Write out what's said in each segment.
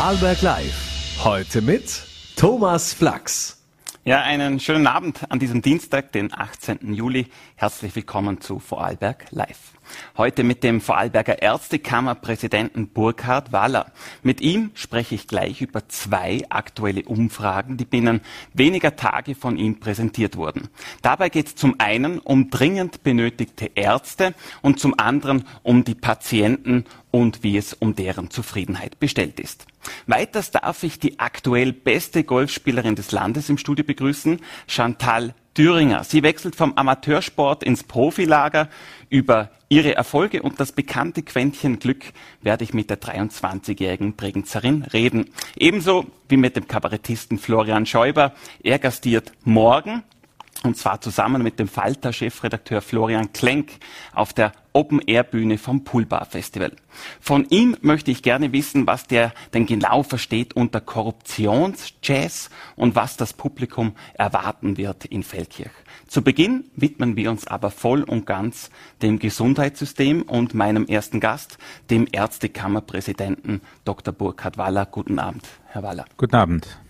Vorarlberg Live. Heute mit Thomas Flachs. Ja, einen schönen Abend an diesem Dienstag, den 18. Juli. Herzlich willkommen zu Vorarlberg Live. Heute mit dem Vorarlberger Ärztekammerpräsidenten Burkhard Waller. Mit ihm spreche ich gleich über zwei aktuelle Umfragen, die binnen weniger Tage von ihm präsentiert wurden. Dabei geht es zum einen um dringend benötigte Ärzte und zum anderen um die Patienten und wie es um deren Zufriedenheit bestellt ist. Weiters darf ich die aktuell beste Golfspielerin des Landes im Studio begrüßen, Chantal Thüringer. Sie wechselt vom Amateursport ins Profilager. Über ihre Erfolge und das bekannte Quäntchen Glück werde ich mit der 23-jährigen Bregenzerin reden. Ebenso wie mit dem Kabarettisten Florian Schäuber. Er gastiert morgen und zwar zusammen mit dem Falter-Chefredakteur Florian Klenk auf der Open-Air-Bühne vom Poolbar Festival. Von ihm möchte ich gerne wissen, was der denn genau versteht unter Korruptionsjazz und was das Publikum erwarten wird in Feldkirch. Zu Beginn widmen wir uns aber voll und ganz dem Gesundheitssystem und meinem ersten Gast, dem Ärztekammerpräsidenten Dr. Burkhard Waller. Guten Abend, Herr Waller. Guten Abend.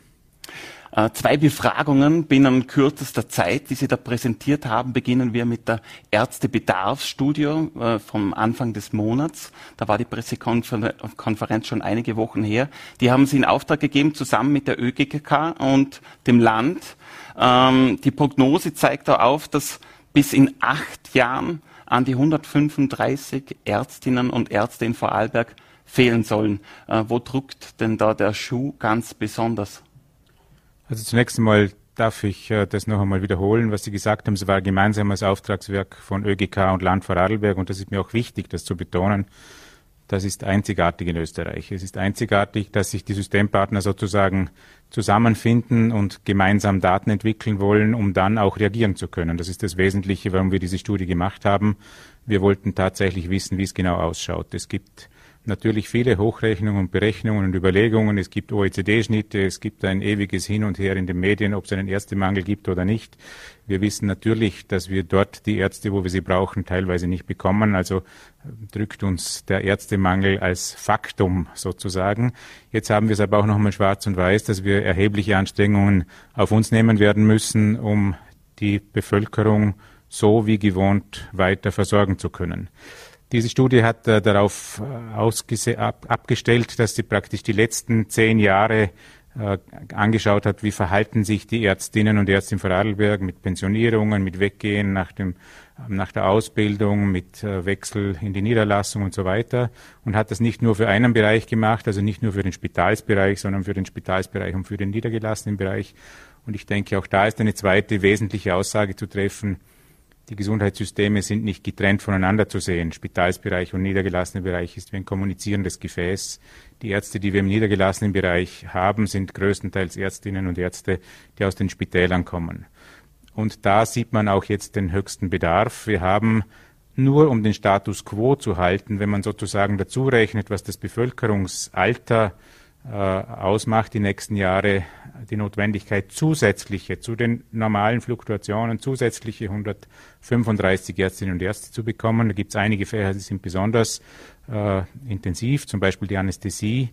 Äh, zwei Befragungen binnen kürzester Zeit, die Sie da präsentiert haben. Beginnen wir mit der Ärztebedarfsstudie äh, vom Anfang des Monats. Da war die Pressekonferenz schon einige Wochen her. Die haben Sie in Auftrag gegeben, zusammen mit der ÖGKK und dem Land. Ähm, die Prognose zeigt da auf, dass bis in acht Jahren an die 135 Ärztinnen und Ärzte in Vorarlberg fehlen sollen. Äh, wo drückt denn da der Schuh ganz besonders? Also zunächst einmal darf ich äh, das noch einmal wiederholen, was Sie gesagt haben. Es war ein gemeinsames Auftragswerk von ÖGK und Land Vorarlberg und das ist mir auch wichtig, das zu betonen. Das ist einzigartig in Österreich. Es ist einzigartig, dass sich die Systempartner sozusagen zusammenfinden und gemeinsam Daten entwickeln wollen, um dann auch reagieren zu können. Das ist das Wesentliche, warum wir diese Studie gemacht haben. Wir wollten tatsächlich wissen, wie es genau ausschaut. Es gibt natürlich viele Hochrechnungen und Berechnungen und Überlegungen. Es gibt OECD-Schnitte, es gibt ein ewiges Hin und Her in den Medien, ob es einen Ärztemangel gibt oder nicht. Wir wissen natürlich, dass wir dort die Ärzte, wo wir sie brauchen, teilweise nicht bekommen. Also äh, drückt uns der Ärztemangel als Faktum sozusagen. Jetzt haben wir es aber auch noch einmal schwarz und weiß, dass wir erhebliche Anstrengungen auf uns nehmen werden müssen, um die Bevölkerung so wie gewohnt weiter versorgen zu können. Diese Studie hat äh, darauf äh, ab, abgestellt, dass sie praktisch die letzten zehn Jahre äh, angeschaut hat, wie verhalten sich die Ärztinnen und Ärzte in Vorarlberg mit Pensionierungen, mit Weggehen nach, dem, nach der Ausbildung, mit äh, Wechsel in die Niederlassung und so weiter und hat das nicht nur für einen Bereich gemacht, also nicht nur für den Spitalsbereich, sondern für den Spitalsbereich und für den niedergelassenen Bereich. Und ich denke, auch da ist eine zweite wesentliche Aussage zu treffen, die Gesundheitssysteme sind nicht getrennt voneinander zu sehen. Spitalsbereich und niedergelassener Bereich ist wie ein kommunizierendes Gefäß. Die Ärzte, die wir im niedergelassenen Bereich haben, sind größtenteils Ärztinnen und Ärzte, die aus den Spitälern kommen. Und da sieht man auch jetzt den höchsten Bedarf. Wir haben nur um den Status quo zu halten, wenn man sozusagen dazu rechnet, was das Bevölkerungsalter äh, ausmacht, die nächsten Jahre die Notwendigkeit, zusätzliche zu den normalen Fluktuationen, zusätzliche 135 Ärztinnen und Ärzte zu bekommen. Da gibt es einige Fächer, die sind besonders äh, intensiv, zum Beispiel die Anästhesie.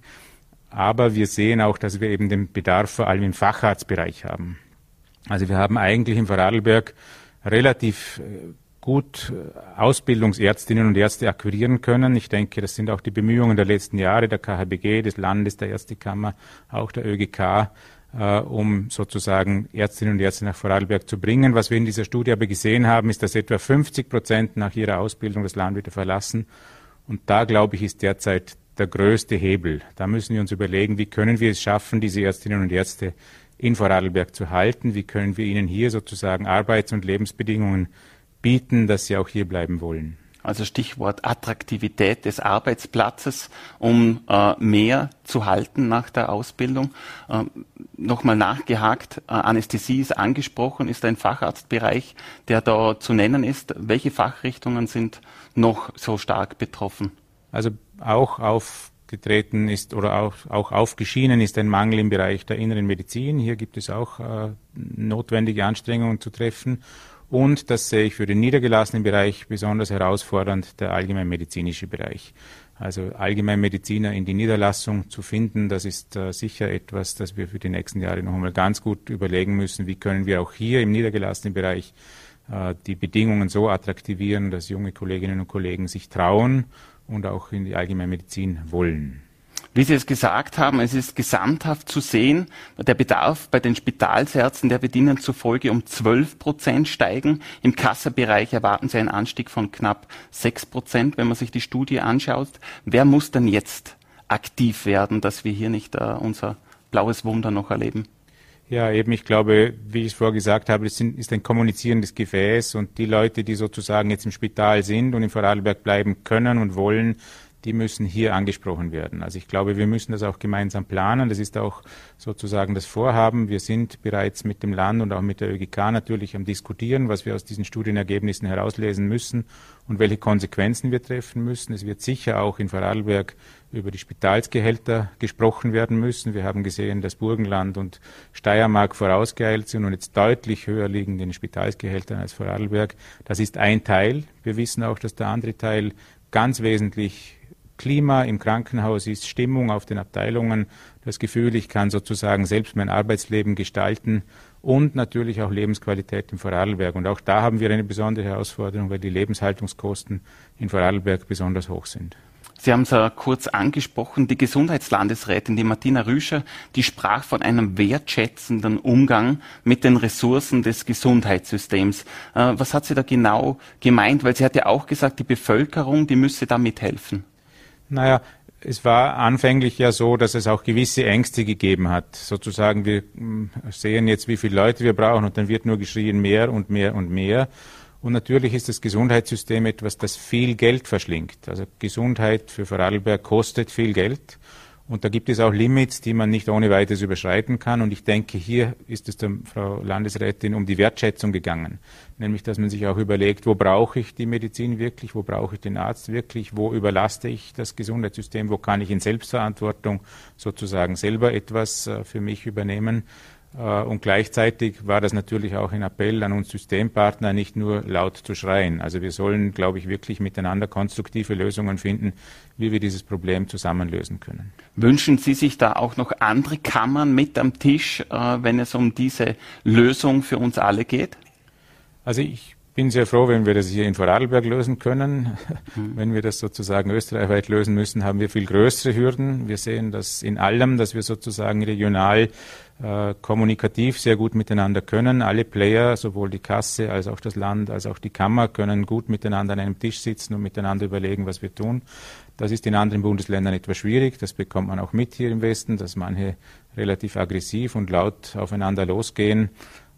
Aber wir sehen auch, dass wir eben den Bedarf vor allem im Facharztbereich haben. Also wir haben eigentlich im Vorarlberg relativ äh, gut äh, Ausbildungsärztinnen und Ärzte akquirieren können. Ich denke, das sind auch die Bemühungen der letzten Jahre der KHBG, des Landes, der Ärztekammer, auch der ÖGK, äh, um sozusagen Ärztinnen und Ärzte nach Vorarlberg zu bringen. Was wir in dieser Studie aber gesehen haben, ist, dass etwa 50 Prozent nach ihrer Ausbildung das Land wieder verlassen. Und da, glaube ich, ist derzeit der größte Hebel. Da müssen wir uns überlegen, wie können wir es schaffen, diese Ärztinnen und Ärzte in Vorarlberg zu halten? Wie können wir ihnen hier sozusagen Arbeits- und Lebensbedingungen bieten, dass sie auch hier bleiben wollen. Also Stichwort Attraktivität des Arbeitsplatzes, um äh, mehr zu halten nach der Ausbildung. Äh, Nochmal nachgehakt, äh, Anästhesie ist angesprochen, ist ein Facharztbereich, der da zu nennen ist. Welche Fachrichtungen sind noch so stark betroffen? Also auch aufgetreten ist oder auch, auch aufgeschienen ist ein Mangel im Bereich der inneren Medizin. Hier gibt es auch äh, notwendige Anstrengungen zu treffen. Und das sehe ich für den niedergelassenen Bereich besonders herausfordernd, der allgemeinmedizinische Bereich. Also Allgemeinmediziner in die Niederlassung zu finden, das ist äh, sicher etwas, das wir für die nächsten Jahre noch einmal ganz gut überlegen müssen. Wie können wir auch hier im niedergelassenen Bereich äh, die Bedingungen so attraktivieren, dass junge Kolleginnen und Kollegen sich trauen und auch in die Allgemeinmedizin wollen. Wie Sie es gesagt haben, es ist gesamthaft zu sehen, der Bedarf bei den Spitalsärzten, der wird Ihnen zufolge um 12 Prozent steigen. Im Kassabereich erwarten Sie einen Anstieg von knapp 6 Prozent, wenn man sich die Studie anschaut. Wer muss denn jetzt aktiv werden, dass wir hier nicht uh, unser blaues Wunder noch erleben? Ja, eben, ich glaube, wie ich es vorher gesagt habe, es ist ein kommunizierendes Gefäß und die Leute, die sozusagen jetzt im Spital sind und in Vorarlberg bleiben können und wollen, die müssen hier angesprochen werden. Also ich glaube, wir müssen das auch gemeinsam planen. Das ist auch sozusagen das Vorhaben. Wir sind bereits mit dem Land und auch mit der ÖGK natürlich am Diskutieren, was wir aus diesen Studienergebnissen herauslesen müssen und welche Konsequenzen wir treffen müssen. Es wird sicher auch in Vorarlberg über die Spitalsgehälter gesprochen werden müssen. Wir haben gesehen, dass Burgenland und Steiermark vorausgeeilt sind und jetzt deutlich höher liegen in den Spitalsgehältern als Vorarlberg. Das ist ein Teil. Wir wissen auch, dass der andere Teil ganz wesentlich Klima im Krankenhaus ist, Stimmung auf den Abteilungen, das Gefühl, ich kann sozusagen selbst mein Arbeitsleben gestalten und natürlich auch Lebensqualität im Vorarlberg. Und auch da haben wir eine besondere Herausforderung, weil die Lebenshaltungskosten in Vorarlberg besonders hoch sind. Sie haben es ja kurz angesprochen, die Gesundheitslandesrätin, die Martina Rüscher, die sprach von einem wertschätzenden Umgang mit den Ressourcen des Gesundheitssystems. Äh, was hat sie da genau gemeint? Weil sie hat ja auch gesagt, die Bevölkerung, die müsse da mithelfen. Naja, es war anfänglich ja so, dass es auch gewisse Ängste gegeben hat. Sozusagen, wir hm, sehen jetzt, wie viele Leute wir brauchen und dann wird nur geschrien mehr und mehr und mehr. Und natürlich ist das Gesundheitssystem etwas, das viel Geld verschlingt. Also Gesundheit für Vorarlberg kostet viel Geld. Und da gibt es auch Limits, die man nicht ohne weiteres überschreiten kann. Und ich denke, hier ist es der Frau Landesrätin um die Wertschätzung gegangen. Nämlich, dass man sich auch überlegt, wo brauche ich die Medizin wirklich, wo brauche ich den Arzt wirklich, wo überlaste ich das Gesundheitssystem, wo kann ich in Selbstverantwortung sozusagen selber etwas äh, für mich übernehmen. Äh, und gleichzeitig war das natürlich auch ein Appell an uns Systempartner, nicht nur laut zu schreien. Also wir sollen, glaube ich, wirklich miteinander konstruktive Lösungen finden, wie wir dieses Problem zusammenlösen können. Wünschen Sie sich da auch noch andere Kammern mit am Tisch, äh, wenn es um diese Lösung für uns alle geht? Also ich bin sehr froh, wenn wir das hier in Vorarlberg lösen können. Mhm. Wenn wir das sozusagen österreichweit lösen müssen, haben wir viel größere Hürden. Wir sehen das in allem, dass wir sozusagen regional äh, kommunikativ sehr gut miteinander können. Alle Player, sowohl die Kasse als auch das Land, als auch die Kammer, können gut miteinander an einem Tisch sitzen und miteinander überlegen, was wir tun. Das ist in anderen Bundesländern etwas schwierig. Das bekommt man auch mit hier im Westen, dass manche relativ aggressiv und laut aufeinander losgehen.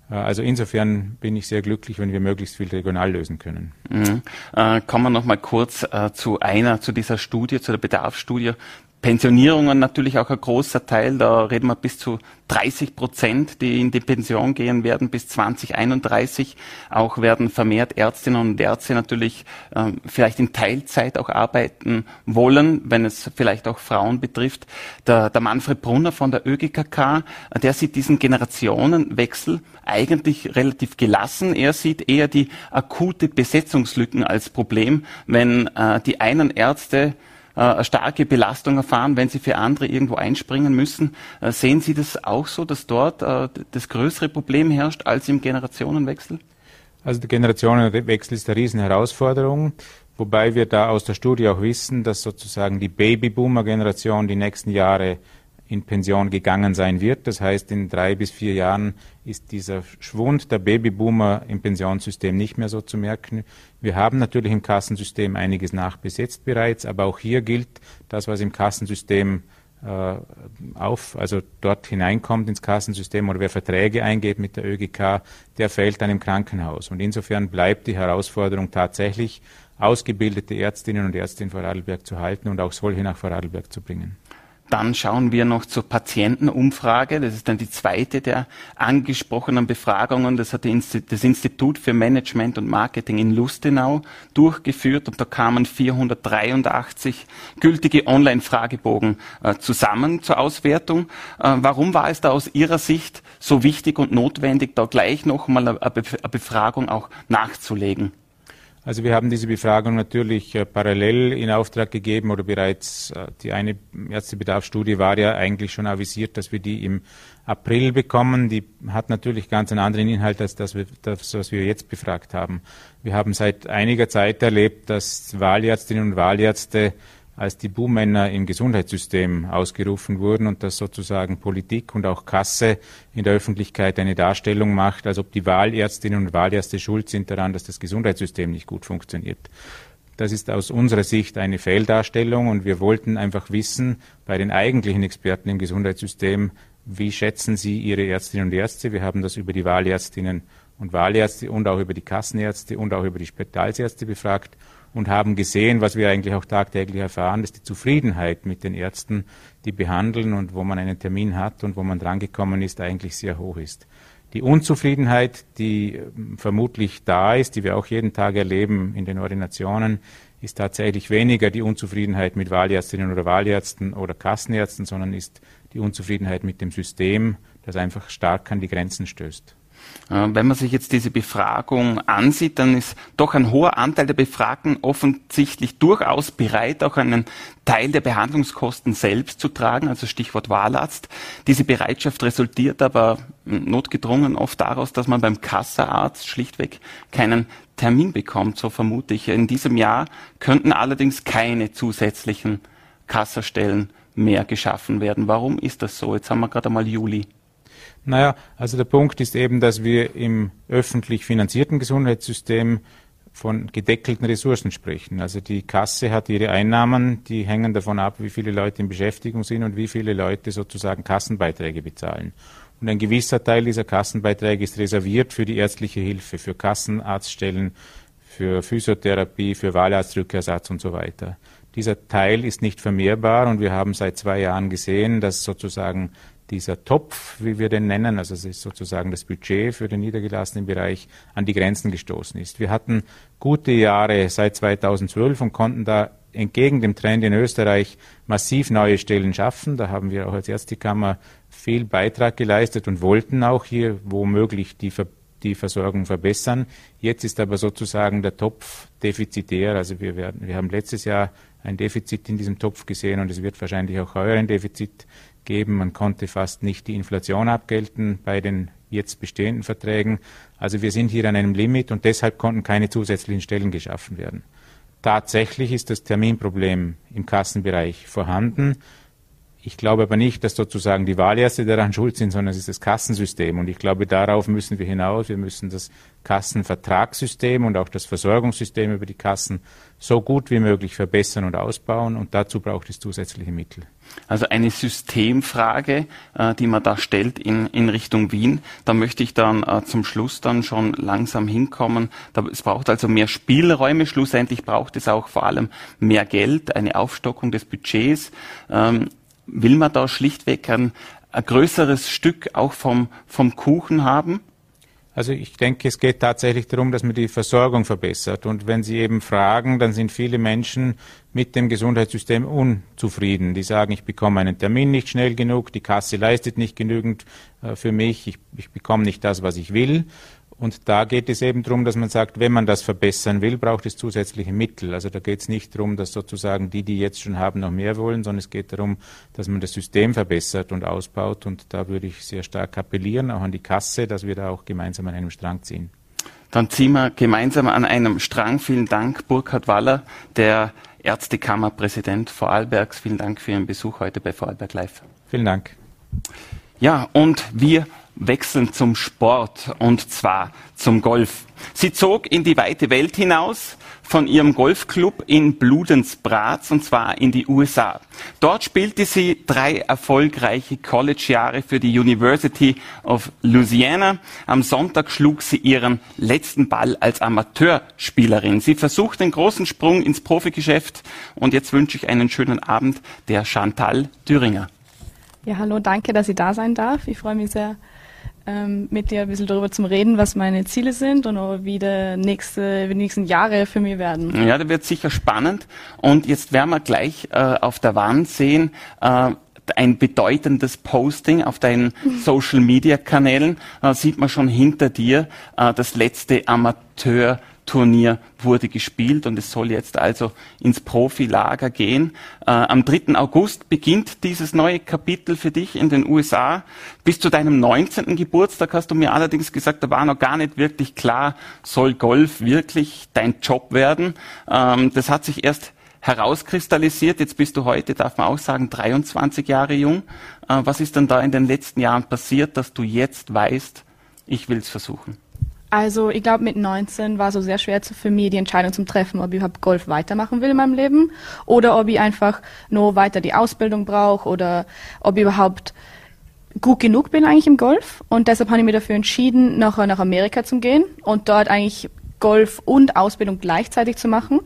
Äh, also insofern bin ich sehr glücklich, wenn wir möglichst viel regional lösen können. Mhm. Äh, kommen wir noch mal kurz äh, zu einer, zu dieser Studie, zu der Bedarfsstudie. Pensionierungen natürlich auch ein großer Teil. Da reden wir bis zu 30 Prozent, die in die Pension gehen werden bis 2031. Auch werden vermehrt Ärztinnen und Ärzte natürlich ähm, vielleicht in Teilzeit auch arbeiten wollen, wenn es vielleicht auch Frauen betrifft. Der, der Manfred Brunner von der ÖGKK, der sieht diesen Generationenwechsel eigentlich relativ gelassen. Er sieht eher die akute Besetzungslücken als Problem, wenn äh, die einen Ärzte äh, eine starke Belastung erfahren, wenn sie für andere irgendwo einspringen müssen. Äh, sehen Sie das auch so, dass dort äh, das größere Problem herrscht als im Generationenwechsel? Also der Generationenwechsel ist eine Riesenherausforderung, wobei wir da aus der Studie auch wissen, dass sozusagen die Babyboomer-Generation die nächsten Jahre in Pension gegangen sein wird. Das heißt, in drei bis vier Jahren ist dieser Schwund der Babyboomer im Pensionssystem nicht mehr so zu merken. Wir haben natürlich im Kassensystem einiges nachbesetzt bereits, aber auch hier gilt das, was im Kassensystem äh, auf, also dort hineinkommt ins Kassensystem oder wer Verträge eingeht mit der ÖGK, der fällt dann im Krankenhaus. Und insofern bleibt die Herausforderung tatsächlich, ausgebildete Ärztinnen und Ärzte in Vorarlberg zu halten und auch solche nach Vorarlberg zu bringen. Dann schauen wir noch zur Patientenumfrage. Das ist dann die zweite der angesprochenen Befragungen. Das hat das Institut für Management und Marketing in Lustenau durchgeführt und da kamen 483 gültige Online-Fragebogen äh, zusammen zur Auswertung. Äh, warum war es da aus Ihrer Sicht so wichtig und notwendig, da gleich noch mal eine Befragung auch nachzulegen? Also wir haben diese Befragung natürlich äh, parallel in Auftrag gegeben oder bereits äh, die eine Ärztebedarfsstudie war ja eigentlich schon avisiert, dass wir die im April bekommen. Die hat natürlich ganz einen anderen Inhalt als das, das, was wir jetzt befragt haben. Wir haben seit einiger Zeit erlebt, dass Wahlärztinnen und Wahlärzte als die Buhmänner im Gesundheitssystem ausgerufen wurden und dass sozusagen Politik und auch Kasse in der Öffentlichkeit eine Darstellung macht, als ob die Wahlärztinnen und Wahlärzte schuld sind daran, dass das Gesundheitssystem nicht gut funktioniert. Das ist aus unserer Sicht eine Fehldarstellung und wir wollten einfach wissen, bei den eigentlichen Experten im Gesundheitssystem, wie schätzen Sie Ihre Ärztinnen und Ärzte? Wir haben das über die Wahlärztinnen und Wahlärzte und auch über die Kassenärzte und auch über die Spitalsärzte befragt und haben gesehen, was wir eigentlich auch tagtäglich erfahren, dass die Zufriedenheit mit den Ärzten, die behandeln und wo man einen Termin hat und wo man drangekommen ist, eigentlich sehr hoch ist. Die Unzufriedenheit, die ähm, vermutlich da ist, die wir auch jeden Tag erleben in den Ordinationen, ist tatsächlich weniger die Unzufriedenheit mit Wahlärztinnen oder Wahlärzten oder Kassenärzten, sondern ist die Unzufriedenheit mit dem System, das einfach stark an die Grenzen stößt. Äh, wenn man sich jetzt diese Befragung ansieht, dann ist doch ein hoher Anteil der Befragten offensichtlich durchaus bereit, auch einen Teil der Behandlungskosten selbst zu tragen, also Stichwort Wahlarzt. Diese Bereitschaft resultiert aber notgedrungen oft daraus, dass man beim Kassaarzt schlichtweg keinen Termin bekommt, so vermute ich. In diesem Jahr könnten allerdings keine zusätzlichen Kassastellen mehr geschaffen werden. Warum ist das so? Jetzt haben wir gerade einmal Juli. Naja, also der Punkt ist eben, dass wir im öffentlich finanzierten Gesundheitssystem von gedeckelten Ressourcen sprechen. Also die Kasse hat ihre Einnahmen, die hängen davon ab, wie viele Leute in Beschäftigung sind und wie viele Leute sozusagen Kassenbeiträge bezahlen. Und ein gewisser Teil dieser Kassenbeiträge ist reserviert für die ärztliche Hilfe, für Kassenarztstellen, für Physiotherapie, für Wahlarztrückersatz und so weiter. Dieser Teil ist nicht vermehrbar und wir haben seit zwei Jahren gesehen, dass sozusagen dieser Topf, wie wir den nennen, also es ist sozusagen das Budget für den niedergelassenen Bereich, an die Grenzen gestoßen ist. Wir hatten gute Jahre seit 2012 und konnten da entgegen dem Trend in Österreich massiv neue Stellen schaffen. Da haben wir auch als Ärztekammer viel Beitrag geleistet und wollten auch hier womöglich die, Ver die Versorgung verbessern. Jetzt ist aber sozusagen der Topf defizitär. Also wir, werden, wir haben letztes Jahr ein Defizit in diesem Topf gesehen und es wird wahrscheinlich auch heuer ein Defizit geben. Man konnte fast nicht die Inflation abgelten bei den jetzt bestehenden Verträgen. Also wir sind hier an einem Limit und deshalb konnten keine zusätzlichen Stellen geschaffen werden. Tatsächlich ist das Terminproblem im Kassenbereich vorhanden. Ich glaube aber nicht, dass sozusagen die Wahlärzte daran schuld sind, sondern es ist das Kassensystem. Und ich glaube, darauf müssen wir hinaus. Wir müssen das Kassenvertragssystem und auch das Versorgungssystem über die Kassen so gut wie möglich verbessern und ausbauen. Und dazu braucht es zusätzliche Mittel. Also eine Systemfrage, äh, die man da stellt in, in Richtung Wien. Da möchte ich dann äh, zum Schluss dann schon langsam hinkommen. Es braucht also mehr Spielräume. Schlussendlich braucht es auch vor allem mehr Geld, eine Aufstockung des Budgets. Will man da schlichtweg ein, ein größeres Stück auch vom, vom Kuchen haben? Also ich denke, es geht tatsächlich darum, dass man die Versorgung verbessert. Und wenn Sie eben fragen, dann sind viele Menschen mit dem Gesundheitssystem unzufrieden. Die sagen, ich bekomme einen Termin nicht schnell genug, die Kasse leistet nicht genügend äh, für mich, ich, ich bekomme nicht das, was ich will. Und da geht es eben darum, dass man sagt, wenn man das verbessern will, braucht es zusätzliche Mittel. Also da geht es nicht darum, dass sozusagen die, die jetzt schon haben, noch mehr wollen, sondern es geht darum, dass man das System verbessert und ausbaut. Und da würde ich sehr stark appellieren, auch an die Kasse, dass wir da auch gemeinsam an einem Strang ziehen. Dann ziehen wir gemeinsam an einem Strang. Vielen Dank, Burkhard Waller, der Ärztekammerpräsident Vorarlbergs. Vielen Dank für Ihren Besuch heute bei Vorarlberg Live. Vielen Dank. Ja, und wir wechseln zum Sport und zwar zum Golf. Sie zog in die weite Welt hinaus von ihrem Golfclub in Bludenz-Bratz und zwar in die USA. Dort spielte sie drei erfolgreiche College-Jahre für die University of Louisiana. Am Sonntag schlug sie ihren letzten Ball als Amateurspielerin. Sie versucht den großen Sprung ins Profigeschäft und jetzt wünsche ich einen schönen Abend der Chantal Thüringer. Ja, hallo, danke, dass ich da sein darf. Ich freue mich sehr, ähm, mit dir ein bisschen darüber zu reden, was meine Ziele sind und auch wie, der nächste, wie die nächsten Jahre für mich werden. Ja, da wird sicher spannend. Und jetzt werden wir gleich äh, auf der Wand sehen, äh, ein bedeutendes Posting auf deinen Social Media Kanälen. Äh, sieht man schon hinter dir äh, das letzte Amateur Turnier wurde gespielt und es soll jetzt also ins Profilager gehen. Äh, am 3. August beginnt dieses neue Kapitel für dich in den USA. Bis zu deinem 19. Geburtstag hast du mir allerdings gesagt, da war noch gar nicht wirklich klar, soll Golf wirklich dein Job werden. Ähm, das hat sich erst herauskristallisiert. Jetzt bist du heute, darf man auch sagen, 23 Jahre jung. Äh, was ist denn da in den letzten Jahren passiert, dass du jetzt weißt, ich will es versuchen? Also ich glaube, mit 19 war so sehr schwer für mich die Entscheidung zum Treffen, ob ich überhaupt Golf weitermachen will in meinem Leben oder ob ich einfach nur weiter die Ausbildung brauche oder ob ich überhaupt gut genug bin eigentlich im Golf. Und deshalb habe ich mich dafür entschieden, nachher nach Amerika zu gehen und dort eigentlich Golf und Ausbildung gleichzeitig zu machen.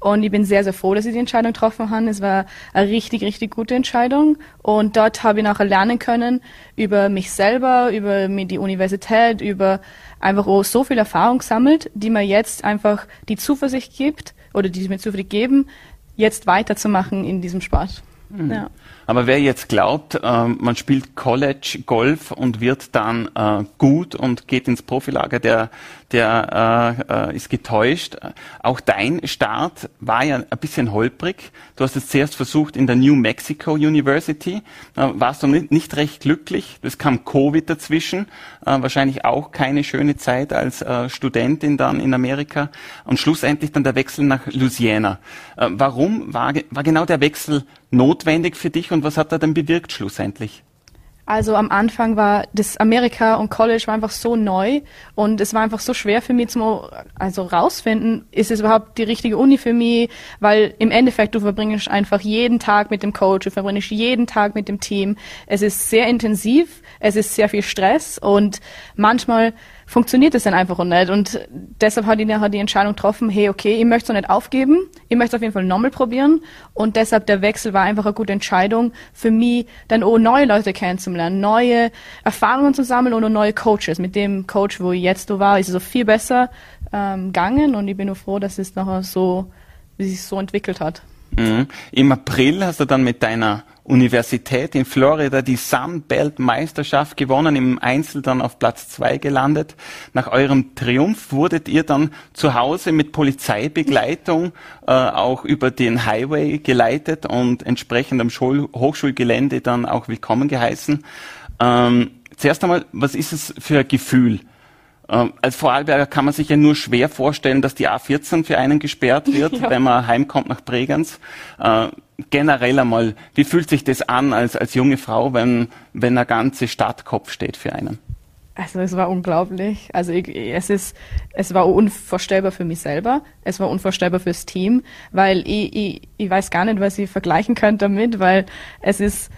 Und ich bin sehr, sehr froh, dass ich die Entscheidung getroffen habe. Es war eine richtig, richtig gute Entscheidung. Und dort habe ich nachher lernen können über mich selber, über die Universität, über einfach auch so viel Erfahrung gesammelt, die mir jetzt einfach die Zuversicht gibt oder die mir Zuversicht geben, jetzt weiterzumachen in diesem Sport. Mhm. Ja. Aber wer jetzt glaubt, äh, man spielt College Golf und wird dann äh, gut und geht ins Profilager, der, der äh, äh, ist getäuscht. Auch dein Start war ja ein bisschen holprig. Du hast es zuerst versucht in der New Mexico University. Da warst du nicht, recht glücklich. Es kam Covid dazwischen. Äh, wahrscheinlich auch keine schöne Zeit als äh, Studentin dann in Amerika. Und schlussendlich dann der Wechsel nach Louisiana. warum war, war genau der Wechsel notwendig für dich und was hat er denn bewirkt schlussendlich? Also am Anfang war das Amerika und College war einfach so neu und es war einfach so schwer für mich zum also rausfinden, ist es überhaupt die richtige Uni für mich, weil im Endeffekt du verbringst einfach jeden Tag mit dem Coach, du verbringst jeden Tag mit dem Team. Es ist sehr intensiv, es ist sehr viel Stress und manchmal funktioniert es dann einfach nicht. Und deshalb hat ich nachher die Entscheidung getroffen, hey, okay, ich möchte es nicht aufgeben, ich möchte es auf jeden Fall nochmal probieren. Und deshalb der Wechsel war einfach eine gute Entscheidung für mich, dann auch neue Leute kennenzulernen, neue Erfahrungen zu sammeln und auch neue Coaches. Mit dem Coach, wo ich jetzt war, ist es so viel besser ähm, gegangen und ich bin nur froh, dass es nachher so, wie sich so entwickelt hat. Mhm. Im April hast du dann mit deiner Universität in Florida die Sunbelt Meisterschaft gewonnen, im Einzel dann auf Platz zwei gelandet. Nach eurem Triumph wurdet ihr dann zu Hause mit Polizeibegleitung äh, auch über den Highway geleitet und entsprechend am Schul Hochschulgelände dann auch willkommen geheißen. Ähm, zuerst einmal, was ist es für ein Gefühl? Ähm, als Vorarlberger kann man sich ja nur schwer vorstellen, dass die A14 für einen gesperrt wird, ja. wenn man heimkommt nach Bregenz. Äh, generell einmal, wie fühlt sich das an als, als junge Frau, wenn, wenn eine ganze Stadt Kopf steht für einen? Also es war unglaublich. Also ich, es ist, es war unvorstellbar für mich selber. Es war unvorstellbar fürs Team, weil ich, ich, ich weiß gar nicht, was ich vergleichen könnte damit, weil es ist,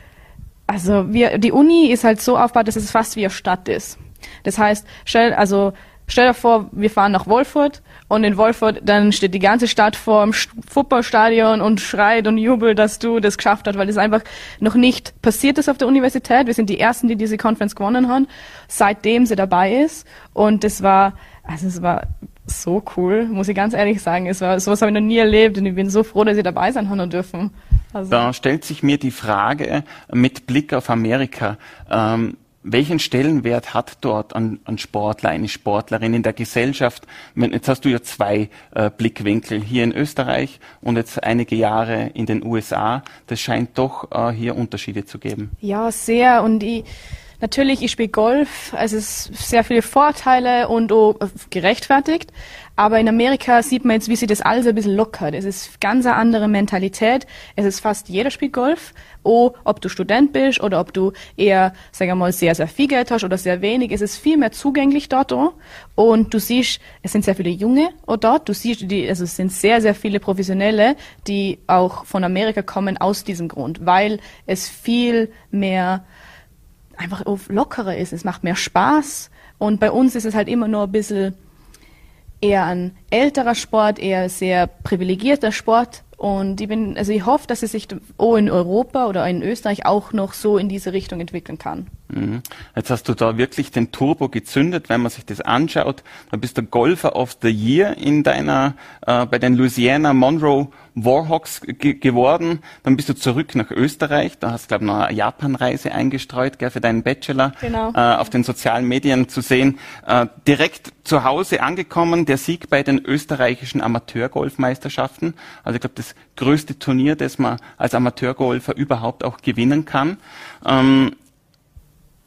also wir, die Uni ist halt so aufgebaut, dass es fast wie eine Stadt ist. Das heißt, stell, also stell dir vor, wir fahren nach Wolfurt und in Wolfurt, dann steht die ganze Stadt vor dem Fußballstadion und schreit und jubelt, dass du das geschafft hast, weil das einfach noch nicht passiert ist auf der Universität. Wir sind die Ersten, die diese Conference gewonnen haben, seitdem sie dabei ist. Und das war, also es war so cool, muss ich ganz ehrlich sagen. Es war, sowas habe ich noch nie erlebt und ich bin so froh, dass sie dabei sein haben dürfen. Also. Da stellt sich mir die Frage mit Blick auf Amerika. Ähm, welchen Stellenwert hat dort ein, ein, Sportler, eine Sportlerin in der Gesellschaft? Jetzt hast du ja zwei äh, Blickwinkel hier in Österreich und jetzt einige Jahre in den USA. Das scheint doch äh, hier Unterschiede zu geben. Ja, sehr. Und ich, natürlich, ich spiele Golf. Es ist sehr viele Vorteile und auch gerechtfertigt. Aber in Amerika sieht man jetzt, wie sich das alles ein bisschen lockert. Es ist ganz eine andere Mentalität. Es ist fast jeder spielt Golf. Oh, ob du Student bist oder ob du eher, sagen wir mal, sehr, sehr viel Geld hast oder sehr wenig. Es ist viel mehr zugänglich dort. Auch. Und du siehst, es sind sehr viele Junge dort. Du siehst, die, also es sind sehr, sehr viele Professionelle, die auch von Amerika kommen aus diesem Grund, weil es viel mehr einfach lockerer ist. Es macht mehr Spaß. Und bei uns ist es halt immer nur ein bisschen eher ein älterer Sport, eher sehr privilegierter Sport. Und ich bin, also ich hoffe, dass es sich auch in Europa oder in Österreich auch noch so in diese Richtung entwickeln kann. Mhm. Jetzt hast du da wirklich den Turbo gezündet, wenn man sich das anschaut. Da bist du Golfer of the Year in deiner, äh, bei den Louisiana Monroe Warhawks geworden. Dann bist du zurück nach Österreich. Da hast du, glaube ich, noch eine Japanreise eingestreut, gell, für deinen Bachelor genau. äh, auf den sozialen Medien zu sehen. Äh, direkt zu Hause angekommen, der Sieg bei den österreichischen Amateurgolfmeisterschaften. Also ich glaube, das größte Turnier, das man als Amateurgolfer überhaupt auch gewinnen kann. Ähm,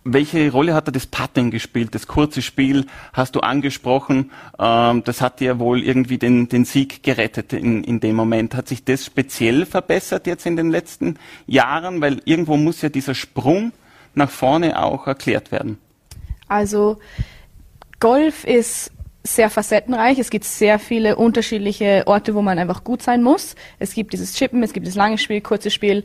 welche Rolle hat da das Putting gespielt? Das kurze Spiel hast du angesprochen. Ähm, das hat dir wohl irgendwie den, den Sieg gerettet in, in dem Moment. Hat sich das speziell verbessert jetzt in den letzten Jahren? Weil irgendwo muss ja dieser Sprung nach vorne auch erklärt werden. Also Golf ist sehr facettenreich. Es gibt sehr viele unterschiedliche Orte, wo man einfach gut sein muss. Es gibt dieses Chippen, es gibt das lange Spiel, kurze Spiel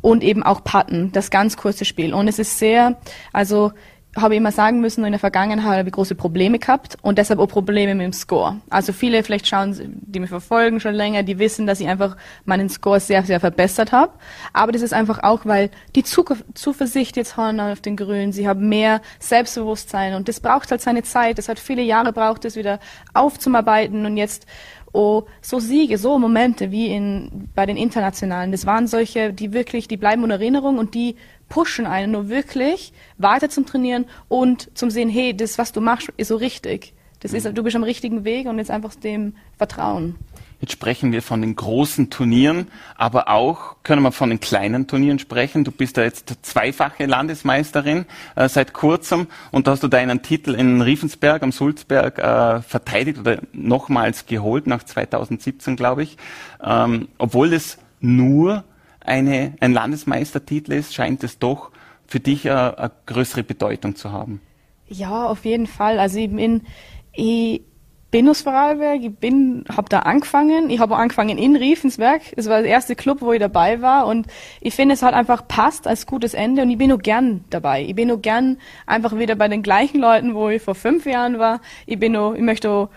und eben auch Putten, das ganz kurze Spiel. Und es ist sehr, also habe ich immer sagen müssen, in der Vergangenheit habe ich große Probleme gehabt und deshalb auch Probleme mit dem Score. Also viele vielleicht schauen, die mich verfolgen schon länger, die wissen, dass ich einfach meinen Score sehr, sehr verbessert habe. Aber das ist einfach auch, weil die Zuversicht jetzt haben auf den Grünen, sie haben mehr Selbstbewusstsein und das braucht halt seine Zeit. Das hat viele Jahre braucht, das wieder aufzuarbeiten und jetzt oh, so Siege, so Momente wie in, bei den Internationalen, das waren solche, die wirklich, die bleiben in Erinnerung und die pushen einen nur wirklich weiter zum Trainieren und zum sehen, hey, das, was du machst, ist so richtig. Das ist, du bist am richtigen Weg und jetzt einfach dem vertrauen. Jetzt sprechen wir von den großen Turnieren, aber auch können wir von den kleinen Turnieren sprechen. Du bist ja jetzt zweifache Landesmeisterin äh, seit kurzem und da hast du deinen Titel in Riefensberg am Sulzberg äh, verteidigt oder nochmals geholt nach 2017, glaube ich. Ähm, obwohl es nur eine, ein Landesmeistertitel ist, scheint es doch für dich eine, eine größere Bedeutung zu haben. Ja, auf jeden Fall. Also ich bin, ich bin aus Vorarlberg, ich bin, habe da angefangen. Ich habe angefangen in Riefensberg. Es war der erste Club, wo ich dabei war und ich finde, es hat einfach passt als gutes Ende und ich bin nur gern dabei. Ich bin nur gern einfach wieder bei den gleichen Leuten, wo ich vor fünf Jahren war. Ich bin nur, ich möchte auch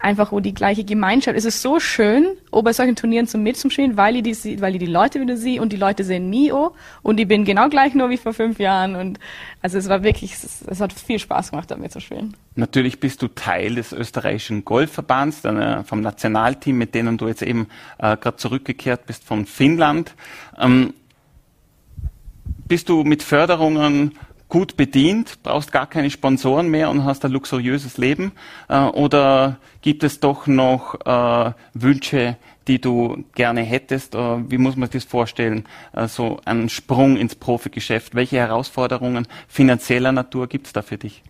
einfach wo die gleiche Gemeinschaft. Es ist so schön, auch bei solchen Turnieren zum Mitzumstehen, weil ich die, weil ich die Leute wieder sehe und die Leute sehen mich auch und ich bin genau gleich nur wie vor fünf Jahren und also es war wirklich, es, es hat viel Spaß gemacht, damit zu spielen. Natürlich bist du Teil des österreichischen Golfverbands, äh, vom Nationalteam, mit denen du jetzt eben äh, gerade zurückgekehrt bist von Finnland. Ähm, bist du mit Förderungen gut bedient, brauchst gar keine Sponsoren mehr und hast ein luxuriöses Leben? Äh, oder gibt es doch noch äh, Wünsche, die du gerne hättest? Wie muss man sich das vorstellen? Äh, so ein Sprung ins Profigeschäft. Welche Herausforderungen finanzieller Natur gibt es da für dich?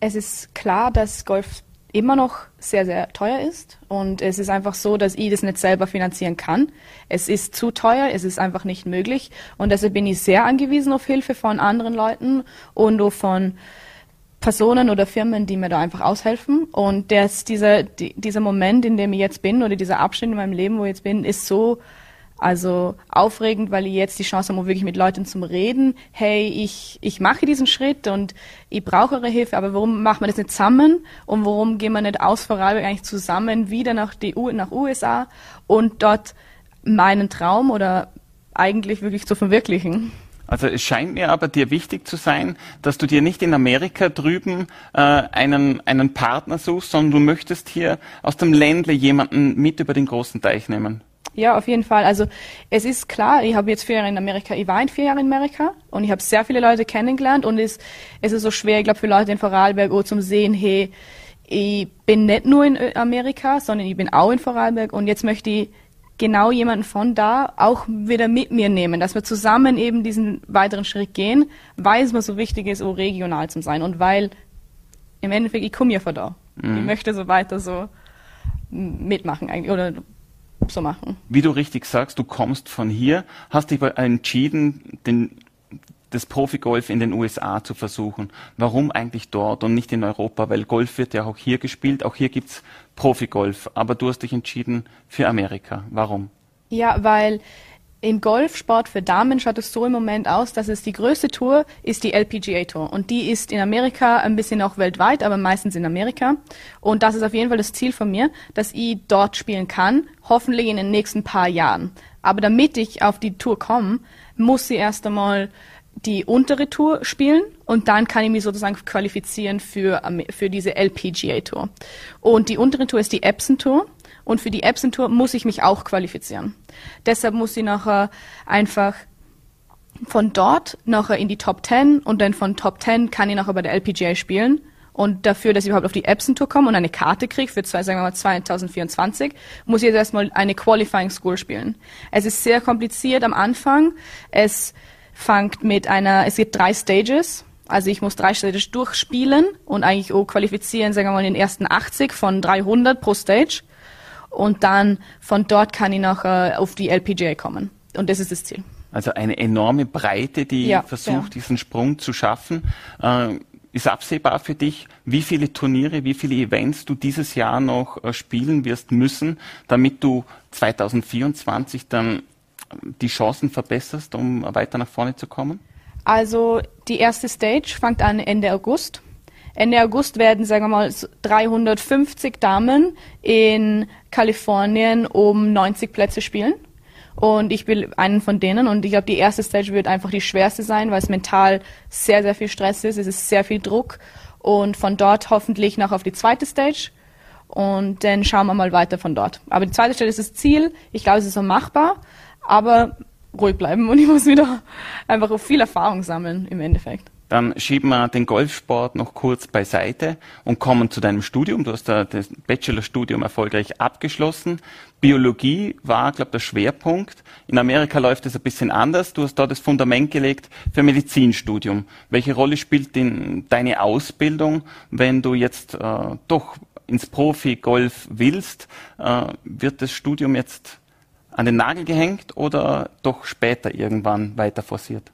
Es ist klar, dass Golf immer noch sehr, sehr teuer ist. Und es ist einfach so, dass ich das nicht selber finanzieren kann. Es ist zu teuer, es ist einfach nicht möglich. Und deshalb bin ich sehr angewiesen auf Hilfe von anderen Leuten und auch von Personen oder Firmen, die mir da einfach aushelfen. Und das, dieser, die, dieser Moment, in dem ich jetzt bin, oder dieser Abschnitt in meinem Leben, wo ich jetzt bin, ist so also aufregend, weil ich jetzt die Chance habe, wirklich mit Leuten zu reden. Hey, ich, ich mache diesen Schritt und ich brauche eure Hilfe, aber warum machen wir das nicht zusammen? Und warum gehen wir nicht aus Vorarlberg eigentlich zusammen wieder nach die U nach USA und dort meinen Traum oder eigentlich wirklich zu verwirklichen? Also es scheint mir aber dir wichtig zu sein, dass du dir nicht in Amerika drüben äh, einen, einen Partner suchst, sondern du möchtest hier aus dem Ländle jemanden mit über den großen Teich nehmen. Ja, auf jeden Fall. Also es ist klar, ich habe jetzt vier Jahre in Amerika, ich war in vier Jahren in Amerika und ich habe sehr viele Leute kennengelernt und es, es ist so schwer, ich glaube, für Leute in Vorarlberg auch zum sehen, hey, ich bin nicht nur in Amerika, sondern ich bin auch in Vorarlberg und jetzt möchte ich genau jemanden von da auch wieder mit mir nehmen, dass wir zusammen eben diesen weiteren Schritt gehen, weil es mir so wichtig ist, auch regional zu sein und weil im Endeffekt, ich komme ja von da. Mhm. Ich möchte so weiter so mitmachen eigentlich oder so machen. Wie du richtig sagst, du kommst von hier, hast dich entschieden, den, das Profigolf in den USA zu versuchen. Warum eigentlich dort und nicht in Europa? Weil Golf wird ja auch hier gespielt, auch hier gibt's Profigolf, aber du hast dich entschieden für Amerika. Warum? Ja, weil im Golfsport für Damen schaut es so im Moment aus, dass es die größte Tour ist die LPGA Tour. Und die ist in Amerika ein bisschen auch weltweit, aber meistens in Amerika. Und das ist auf jeden Fall das Ziel von mir, dass ich dort spielen kann, hoffentlich in den nächsten paar Jahren. Aber damit ich auf die Tour komme, muss ich erst einmal die untere Tour spielen und dann kann ich mich sozusagen qualifizieren für, für diese LPGA Tour. Und die untere Tour ist die Epson Tour und für die Epson Tour muss ich mich auch qualifizieren. Deshalb muss ich nachher einfach von dort nachher in die Top 10 und dann von Top 10 kann ich nachher bei der LPGA spielen Und dafür, dass ich überhaupt auf die Epson Tour komme und eine Karte kriege für zwei, sagen wir mal 2024, muss ich jetzt erstmal eine Qualifying School spielen. Es ist sehr kompliziert am Anfang. Es fängt mit einer, es gibt drei Stages. Also ich muss drei Stages durchspielen und eigentlich auch qualifizieren, sagen wir mal, in den ersten 80 von 300 pro Stage. Und dann von dort kann ich nachher auf die LPGA kommen. Und das ist das Ziel. Also eine enorme Breite, die ja, versucht, ja. diesen Sprung zu schaffen. Äh, ist absehbar für dich, wie viele Turniere, wie viele Events du dieses Jahr noch äh, spielen wirst müssen, damit du 2024 dann die Chancen verbesserst, um weiter nach vorne zu kommen? Also die erste Stage fängt an Ende August. Ende August werden, sagen wir mal, 350 Damen in Kalifornien um 90 Plätze spielen. Und ich will einen von denen. Und ich glaube, die erste Stage wird einfach die schwerste sein, weil es mental sehr, sehr viel Stress ist. Es ist sehr viel Druck. Und von dort hoffentlich noch auf die zweite Stage. Und dann schauen wir mal weiter von dort. Aber die zweite Stage ist das Ziel. Ich glaube, es ist so machbar. Aber ruhig bleiben und ich muss wieder einfach viel Erfahrung sammeln im Endeffekt. Dann schieben wir den Golfsport noch kurz beiseite und kommen zu deinem Studium. Du hast da das Bachelorstudium erfolgreich abgeschlossen. Biologie war, glaube ich, der Schwerpunkt. In Amerika läuft es ein bisschen anders. Du hast da das Fundament gelegt für Medizinstudium. Welche Rolle spielt denn deine Ausbildung, wenn du jetzt äh, doch ins Profi-Golf willst? Äh, wird das Studium jetzt an den Nagel gehängt oder doch später irgendwann weiter forciert?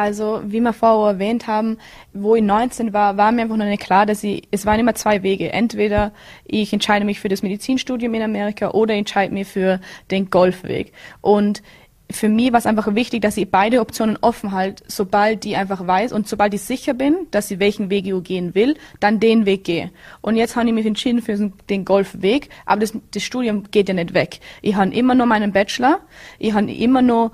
Also, wie wir vorher erwähnt haben, wo ich 19 war, war mir einfach noch nicht klar, dass ich, es waren immer zwei Wege. Entweder ich entscheide mich für das Medizinstudium in Amerika oder ich entscheide mich für den Golfweg. Und für mich war es einfach wichtig, dass ich beide Optionen offen halte, sobald die einfach weiß und sobald ich sicher bin, dass ich welchen Weg ich gehen will, dann den Weg gehe. Und jetzt habe ich mich entschieden für den Golfweg, aber das, das Studium geht ja nicht weg. Ich habe immer nur meinen Bachelor, ich habe immer nur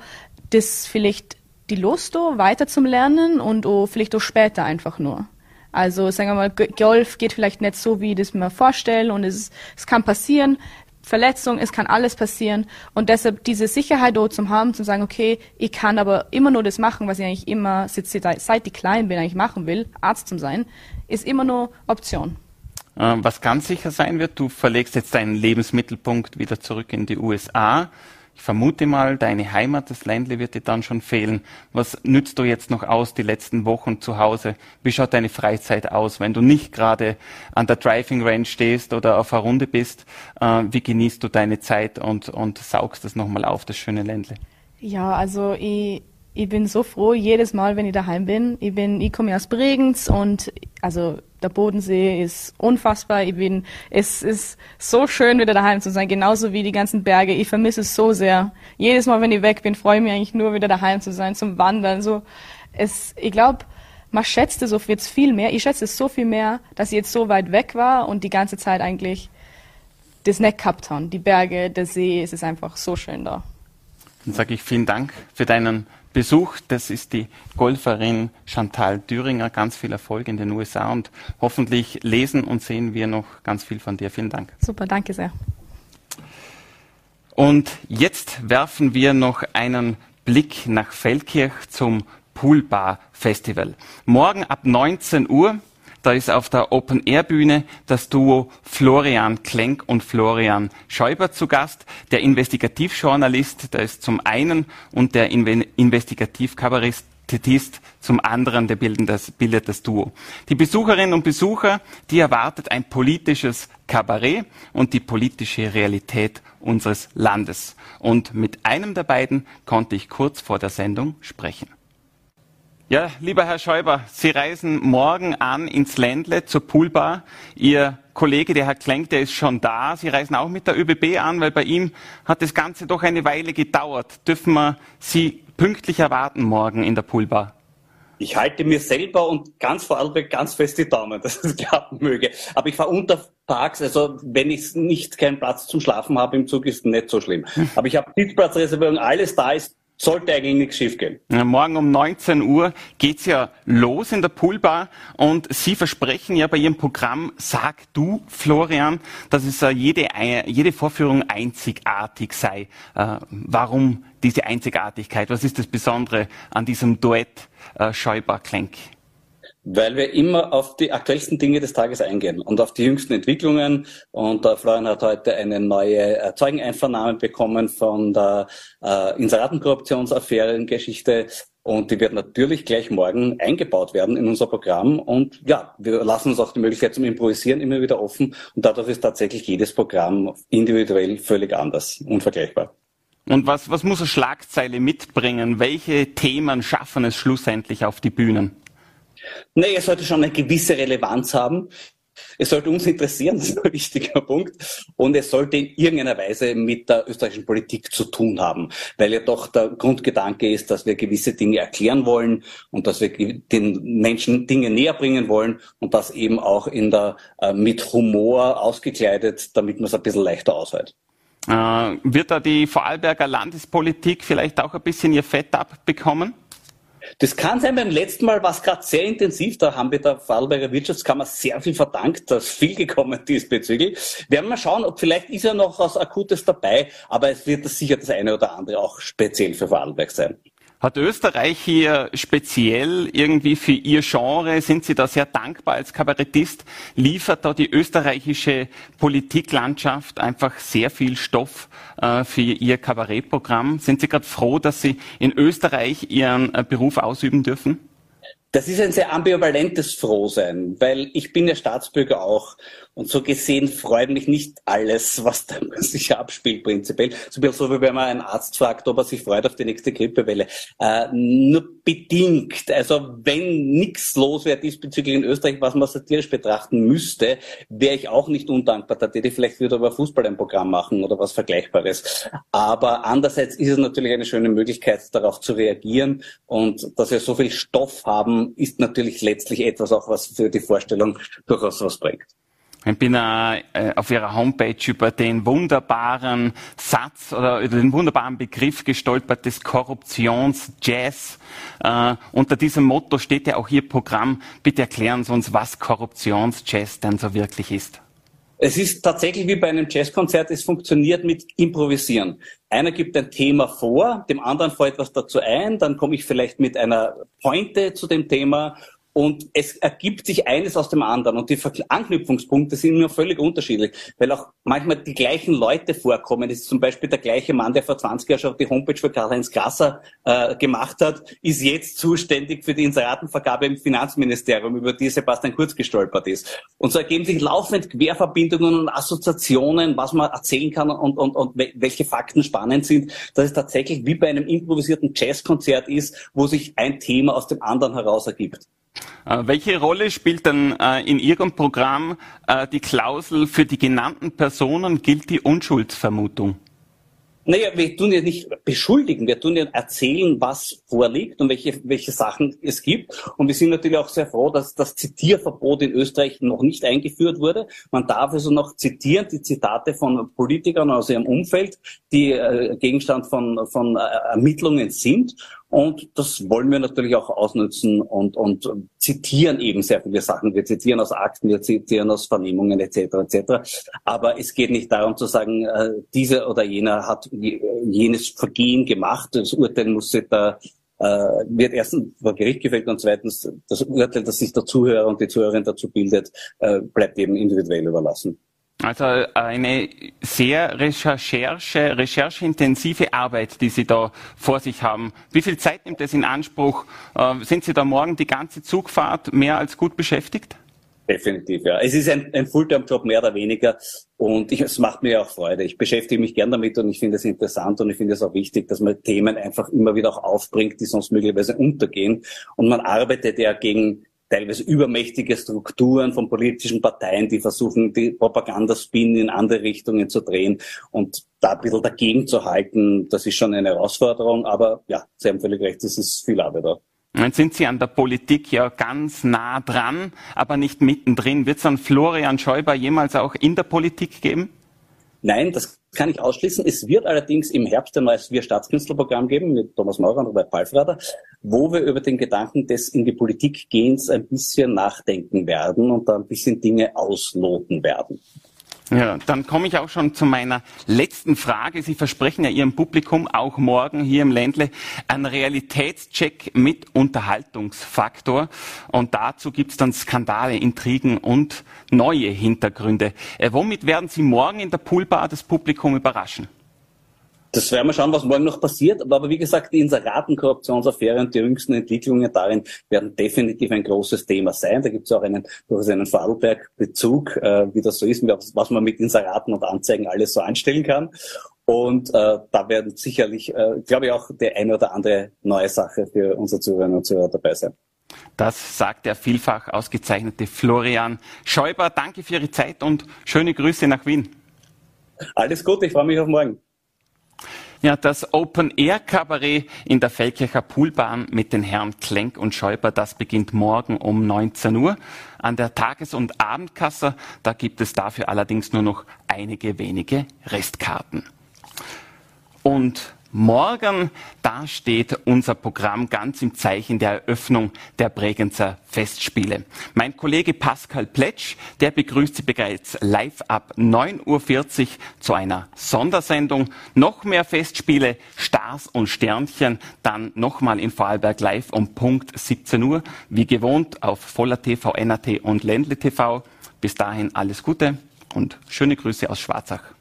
das vielleicht die Lust weiter zum Lernen und auch vielleicht auch später einfach nur. Also sagen wir mal, Golf geht vielleicht nicht so, wie ich das mir vorstelle und es, es kann passieren, Verletzung, es kann alles passieren und deshalb diese Sicherheit dort zum haben, zu sagen, okay, ich kann aber immer nur das machen, was ich eigentlich immer, seit ich klein bin, eigentlich machen will, Arzt zu sein, ist immer nur Option. Äh, was ganz sicher sein wird, du verlegst jetzt deinen Lebensmittelpunkt wieder zurück in die USA. Ich vermute mal, deine Heimat, das Ländle, wird dir dann schon fehlen. Was nützt du jetzt noch aus, die letzten Wochen zu Hause? Wie schaut deine Freizeit aus, wenn du nicht gerade an der Driving Range stehst oder auf einer Runde bist? Äh, wie genießt du deine Zeit und, und saugst das nochmal auf, das schöne Ländle? Ja, also ich, ich bin so froh jedes Mal, wenn ich daheim bin. Ich bin, ich komme aus Bregenz und also der Bodensee ist unfassbar. Ich bin, es ist so schön, wieder daheim zu sein, genauso wie die ganzen Berge. Ich vermisse es so sehr. Jedes Mal, wenn ich weg bin, freue ich mich eigentlich nur, wieder daheim zu sein, zum Wandern. So, es, ich glaube, man schätzt es jetzt viel mehr. Ich schätze es so viel mehr, dass ich jetzt so weit weg war und die ganze Zeit eigentlich das nicht gehabt habe. Die Berge, der See, es ist einfach so schön da. Dann sage ich vielen Dank für deinen Besuch. Das ist die Golferin Chantal Düringer. Ganz viel Erfolg in den USA und hoffentlich lesen und sehen wir noch ganz viel von dir. Vielen Dank. Super, danke sehr. Und jetzt werfen wir noch einen Blick nach Feldkirch zum Poolbar Festival. Morgen ab 19 Uhr da ist auf der Open-Air-Bühne das Duo Florian Klenk und Florian Schäuber zu Gast. Der Investigativjournalist, der ist zum einen und der Investigativkabarettist zum anderen, der bilden das, bildet das Duo. Die Besucherinnen und Besucher, die erwartet ein politisches Kabarett und die politische Realität unseres Landes. Und mit einem der beiden konnte ich kurz vor der Sendung sprechen. Ja, lieber Herr Schäuber, Sie reisen morgen an ins Ländle zur Poolbar. Ihr Kollege, der Herr Klenk, der ist schon da. Sie reisen auch mit der ÖBB an, weil bei ihm hat das Ganze doch eine Weile gedauert. Dürfen wir Sie pünktlich erwarten morgen in der Poolbar? Ich halte mir selber und ganz vor allem ganz fest die Daumen, dass es klappen möge. Aber ich fahre untertags, also wenn ich nicht keinen Platz zum Schlafen habe im Zug, ist nicht so schlimm. Aber ich habe Sitzplatzreservierung, alles da ist sollte eigentlich nichts schiefgehen. Morgen um 19 Uhr geht's ja los in der Poolbar und Sie versprechen ja bei Ihrem Programm Sag du, Florian, dass es äh, jede, jede Vorführung einzigartig sei. Äh, warum diese Einzigartigkeit? Was ist das Besondere an diesem Duett äh, Schäuber-Klenk? Weil wir immer auf die aktuellsten Dinge des Tages eingehen und auf die jüngsten Entwicklungen. Und der Florian hat heute eine neue äh, Zeugeneinvernahme bekommen von der äh, Inseratenkorruptionsaffärengeschichte. Und die wird natürlich gleich morgen eingebaut werden in unser Programm. Und ja, wir lassen uns auch die Möglichkeit zum Improvisieren immer wieder offen. Und dadurch ist tatsächlich jedes Programm individuell völlig anders, unvergleichbar. Und was, was muss eine Schlagzeile mitbringen? Welche Themen schaffen es schlussendlich auf die Bühnen? Nee, es sollte schon eine gewisse Relevanz haben. Es sollte uns interessieren, das ist ein wichtiger Punkt. Und es sollte in irgendeiner Weise mit der österreichischen Politik zu tun haben, weil ja doch der Grundgedanke ist, dass wir gewisse Dinge erklären wollen und dass wir den Menschen Dinge näher bringen wollen und das eben auch in der, äh, mit Humor ausgekleidet, damit man es ein bisschen leichter aushält. Äh, wird da die Vorarlberger Landespolitik vielleicht auch ein bisschen ihr Fett abbekommen? Das kann sein, beim letzten Mal war es gerade sehr intensiv, da haben wir der Vorarlberger Wirtschaftskammer sehr viel verdankt, da ist viel gekommen diesbezüglich. Werden wir mal schauen, ob vielleicht ist ja noch was Akutes dabei, aber es wird sicher das eine oder andere auch speziell für Vorarlberg sein. Hat Österreich hier speziell irgendwie für Ihr Genre, sind Sie da sehr dankbar als Kabarettist? Liefert da die österreichische Politiklandschaft einfach sehr viel Stoff äh, für Ihr Kabarettprogramm? Sind Sie gerade froh, dass Sie in Österreich Ihren äh, Beruf ausüben dürfen? Das ist ein sehr ambivalentes Frohsein, weil ich bin ja Staatsbürger auch und so gesehen freut mich nicht alles, was da sich abspielt prinzipiell. So wie wenn man einen Arzt fragt, ob er sich freut auf die nächste Grippewelle. Äh, nur bedingt. Also wenn nichts los wäre diesbezüglich in Österreich, was man satirisch betrachten müsste, wäre ich auch nicht undankbar. Da hätte ich vielleicht wieder über Fußball ein Programm machen oder was Vergleichbares. Aber andererseits ist es natürlich eine schöne Möglichkeit, darauf zu reagieren. Und dass wir so viel Stoff haben, ist natürlich letztlich etwas auch, was für die Vorstellung durchaus was bringt. Ich bin äh, auf Ihrer Homepage über den wunderbaren Satz oder über den wunderbaren Begriff gestolpert des Korruptionsjazz. Äh, unter diesem Motto steht ja auch Ihr Programm. Bitte erklären Sie uns, was Korruptionsjazz denn so wirklich ist. Es ist tatsächlich wie bei einem Jazzkonzert, es funktioniert mit Improvisieren. Einer gibt ein Thema vor, dem anderen fällt etwas dazu ein, dann komme ich vielleicht mit einer Pointe zu dem Thema und es ergibt sich eines aus dem anderen. Und die Anknüpfungspunkte sind immer völlig unterschiedlich, weil auch manchmal die gleichen Leute vorkommen. Es ist zum Beispiel der gleiche Mann, der vor 20 Jahren schon die Homepage für Karl-Heinz Grasser äh, gemacht hat, ist jetzt zuständig für die Inseratenvergabe im Finanzministerium, über die Sebastian Kurz gestolpert ist. Und so ergeben sich laufend Querverbindungen und Assoziationen, was man erzählen kann und, und, und welche Fakten spannend sind, dass es tatsächlich wie bei einem improvisierten Jazzkonzert ist, wo sich ein Thema aus dem anderen heraus ergibt. Äh, welche Rolle spielt denn äh, in Ihrem Programm äh, die Klausel für die genannten Personen gilt die Unschuldsvermutung? Naja, wir tun ja nicht beschuldigen, wir tun ja erzählen, was vorliegt und welche, welche Sachen es gibt. Und wir sind natürlich auch sehr froh, dass das Zitierverbot in Österreich noch nicht eingeführt wurde. Man darf also noch zitieren, die Zitate von Politikern aus ihrem Umfeld, die Gegenstand von, von Ermittlungen sind. Und das wollen wir natürlich auch ausnutzen und, und zitieren eben sehr viele Sachen. Wir zitieren aus Akten, wir zitieren aus Vernehmungen etc. etc. Aber es geht nicht darum zu sagen, äh, dieser oder jener hat jenes Vergehen gemacht. Das Urteil muss sich da äh, wird erstens vor Gericht gefällt und zweitens das Urteil, das sich der Zuhörer und die Zuhörerin dazu bildet, äh, bleibt eben individuell überlassen. Also eine sehr recherche, rechercheintensive Arbeit, die Sie da vor sich haben. Wie viel Zeit nimmt das in Anspruch? Äh, sind Sie da morgen die ganze Zugfahrt mehr als gut beschäftigt? Definitiv, ja. Es ist ein, ein Fulltime-Job mehr oder weniger und ich, es macht mir auch Freude. Ich beschäftige mich gern damit und ich finde es interessant und ich finde es auch wichtig, dass man Themen einfach immer wieder auch aufbringt, die sonst möglicherweise untergehen. Und man arbeitet ja gegen teilweise übermächtige Strukturen von politischen Parteien, die versuchen, die Propagandaspin in andere Richtungen zu drehen und da ein bisschen dagegen zu halten, das ist schon eine Herausforderung, aber ja, Sie haben völlig recht, es ist viel Arbeit da. Jetzt sind Sie an der Politik ja ganz nah dran, aber nicht mittendrin. Wird es einen Florian Schäuber jemals auch in der Politik geben? Nein, das kann ich ausschließen. Es wird allerdings im Herbst ein neues Wir Staatskünstlerprogramm geben mit Thomas Maurer und Robert Palfrader, wo wir über den Gedanken des in die Politik gehens ein bisschen nachdenken werden und da ein bisschen Dinge ausloten werden. Ja, dann komme ich auch schon zu meiner letzten Frage. Sie versprechen ja Ihrem Publikum auch morgen hier im Ländle einen Realitätscheck mit Unterhaltungsfaktor. Und dazu gibt es dann Skandale, Intrigen und neue Hintergründe. Äh, womit werden Sie morgen in der Poolbar das Publikum überraschen? Das werden wir schauen, was morgen noch passiert. Aber wie gesagt, die Inseratenkorruptionsaffäre und die jüngsten Entwicklungen darin werden definitiv ein großes Thema sein. Da gibt es auch einen durchaus einen Vorarlberg-Bezug, äh, wie das so ist, was man mit Inseraten und Anzeigen alles so anstellen kann. Und äh, da werden sicherlich, äh, glaube ich, auch der eine oder andere neue Sache für unsere Zuhörerinnen und Zuhörer dabei sein. Das sagt der vielfach ausgezeichnete Florian Schäuber. Danke für Ihre Zeit und schöne Grüße nach Wien. Alles Gute, ich freue mich auf morgen. Ja, das Open-Air-Kabarett in der Feldkircher Poolbahn mit den Herren Klenk und Schäuber, das beginnt morgen um 19 Uhr. An der Tages- und Abendkasse, da gibt es dafür allerdings nur noch einige wenige Restkarten. Und Morgen, da steht unser Programm ganz im Zeichen der Eröffnung der Bregenzer Festspiele. Mein Kollege Pascal Pletsch, der begrüßt Sie bereits live ab 9.40 Uhr zu einer Sondersendung. Noch mehr Festspiele, Stars und Sternchen, dann nochmal in Vorarlberg live um Punkt 17 Uhr, wie gewohnt auf Voller TV, NAT und Ländle TV. Bis dahin alles Gute und schöne Grüße aus Schwarzach.